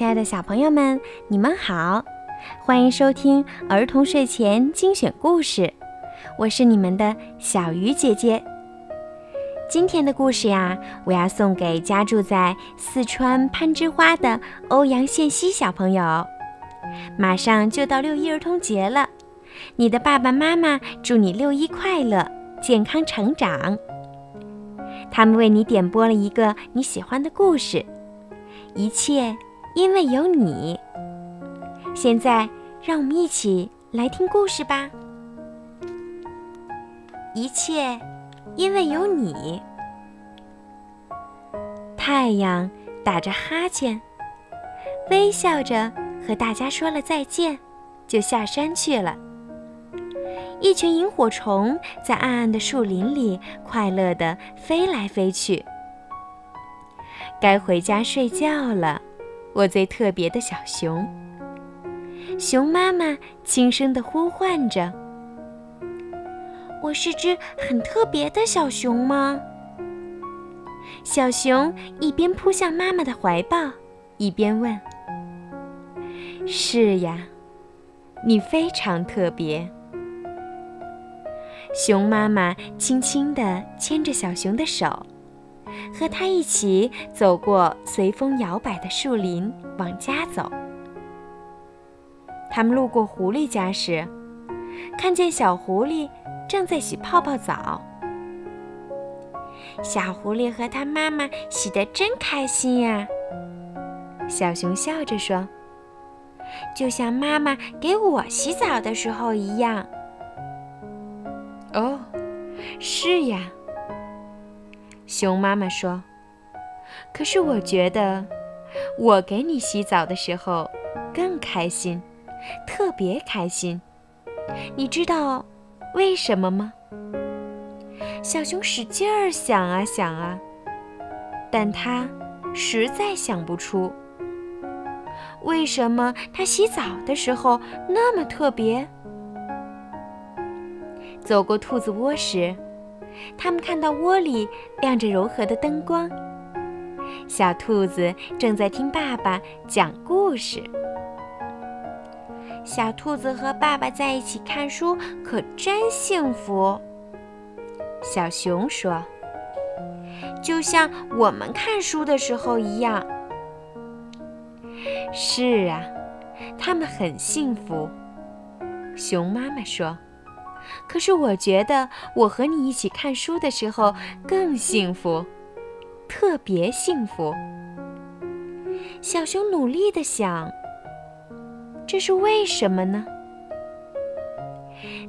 亲爱的小朋友们，你们好，欢迎收听儿童睡前精选故事，我是你们的小鱼姐姐。今天的故事呀，我要送给家住在四川攀枝花的欧阳宪熙小朋友。马上就到六一儿童节了，你的爸爸妈妈祝你六一快乐，健康成长。他们为你点播了一个你喜欢的故事。一切因为有你。现在，让我们一起来听故事吧。一切因为有你。太阳打着哈欠，微笑着和大家说了再见，就下山去了。一群萤火虫在暗暗的树林里快乐地飞来飞去。该回家睡觉了，我最特别的小熊。熊妈妈轻声地呼唤着：“我是只很特别的小熊吗？”小熊一边扑向妈妈的怀抱，一边问：“是呀，你非常特别。”熊妈妈轻轻地牵着小熊的手。和他一起走过随风摇摆的树林，往家走。他们路过狐狸家时，看见小狐狸正在洗泡泡澡。小狐狸和它妈妈洗得真开心呀！小熊笑着说：“就像妈妈给我洗澡的时候一样。”哦，是呀。熊妈妈说：“可是我觉得，我给你洗澡的时候更开心，特别开心。你知道为什么吗？”小熊使劲儿想啊想啊，但他实在想不出为什么他洗澡的时候那么特别。走过兔子窝时。他们看到窝里亮着柔和的灯光，小兔子正在听爸爸讲故事。小兔子和爸爸在一起看书，可真幸福。小熊说：“就像我们看书的时候一样。”是啊，他们很幸福。熊妈妈说。可是我觉得我和你一起看书的时候更幸福，特别幸福。小熊努力地想：“这是为什么呢？”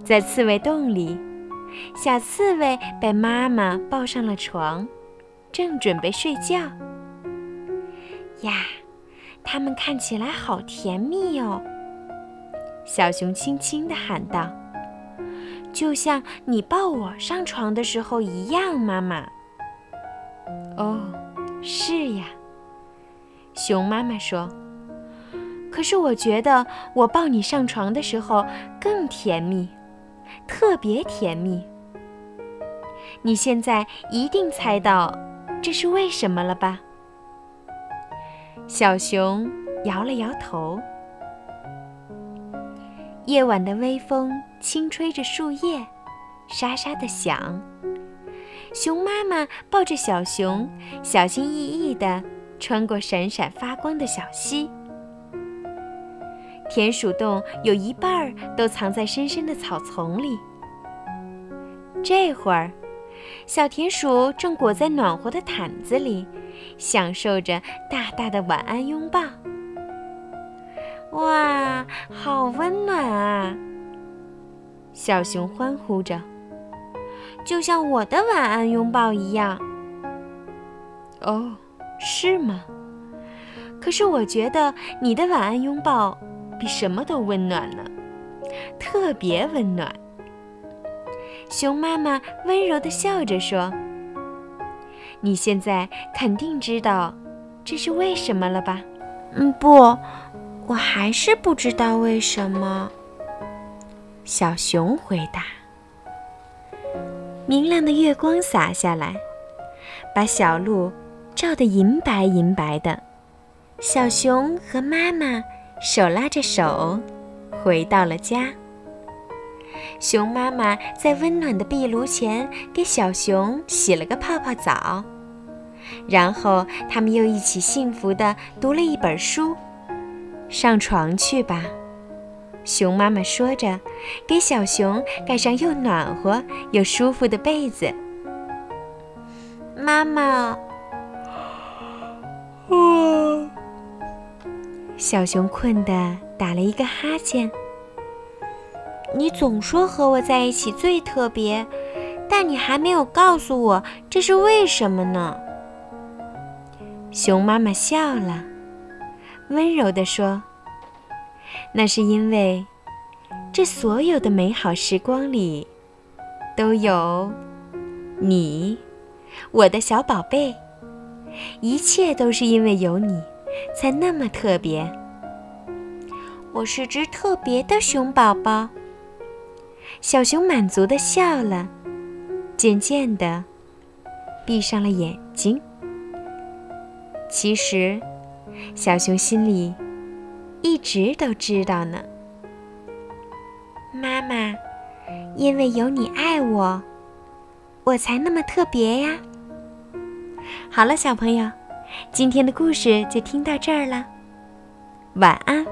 在刺猬洞里，小刺猬被妈妈抱上了床，正准备睡觉。呀，它们看起来好甜蜜哦！小熊轻轻地喊道。就像你抱我上床的时候一样，妈妈。哦，是呀，熊妈妈说。可是我觉得我抱你上床的时候更甜蜜，特别甜蜜。你现在一定猜到这是为什么了吧？小熊摇了摇头。夜晚的微风轻吹着树叶，沙沙的响。熊妈妈抱着小熊，小心翼翼地穿过闪闪发光的小溪。田鼠洞有一半儿都藏在深深的草丛里。这会儿，小田鼠正裹在暖和的毯子里，享受着大大的晚安拥抱。哇，好温暖啊！小熊欢呼着，就像我的晚安拥抱一样。哦，是吗？可是我觉得你的晚安拥抱比什么都温暖呢，特别温暖。熊妈妈温柔地笑着说：“你现在肯定知道这是为什么了吧？”嗯，不。我还是不知道为什么。小熊回答。明亮的月光洒下来，把小路照得银白银白的，小熊和妈妈手拉着手回到了家。熊妈妈在温暖的壁炉前给小熊洗了个泡泡澡，然后他们又一起幸福地读了一本书。上床去吧，熊妈妈说着，给小熊盖上又暖和又舒服的被子。妈妈，哦，小熊困得打了一个哈欠。你总说和我在一起最特别，但你还没有告诉我这是为什么呢？熊妈妈笑了。温柔地说：“那是因为，这所有的美好时光里，都有你，我的小宝贝。一切都是因为有你，才那么特别。我是只特别的熊宝宝。”小熊满足地笑了，渐渐地闭上了眼睛。其实。小熊心里一直都知道呢，妈妈，因为有你爱我，我才那么特别呀。好了，小朋友，今天的故事就听到这儿了，晚安。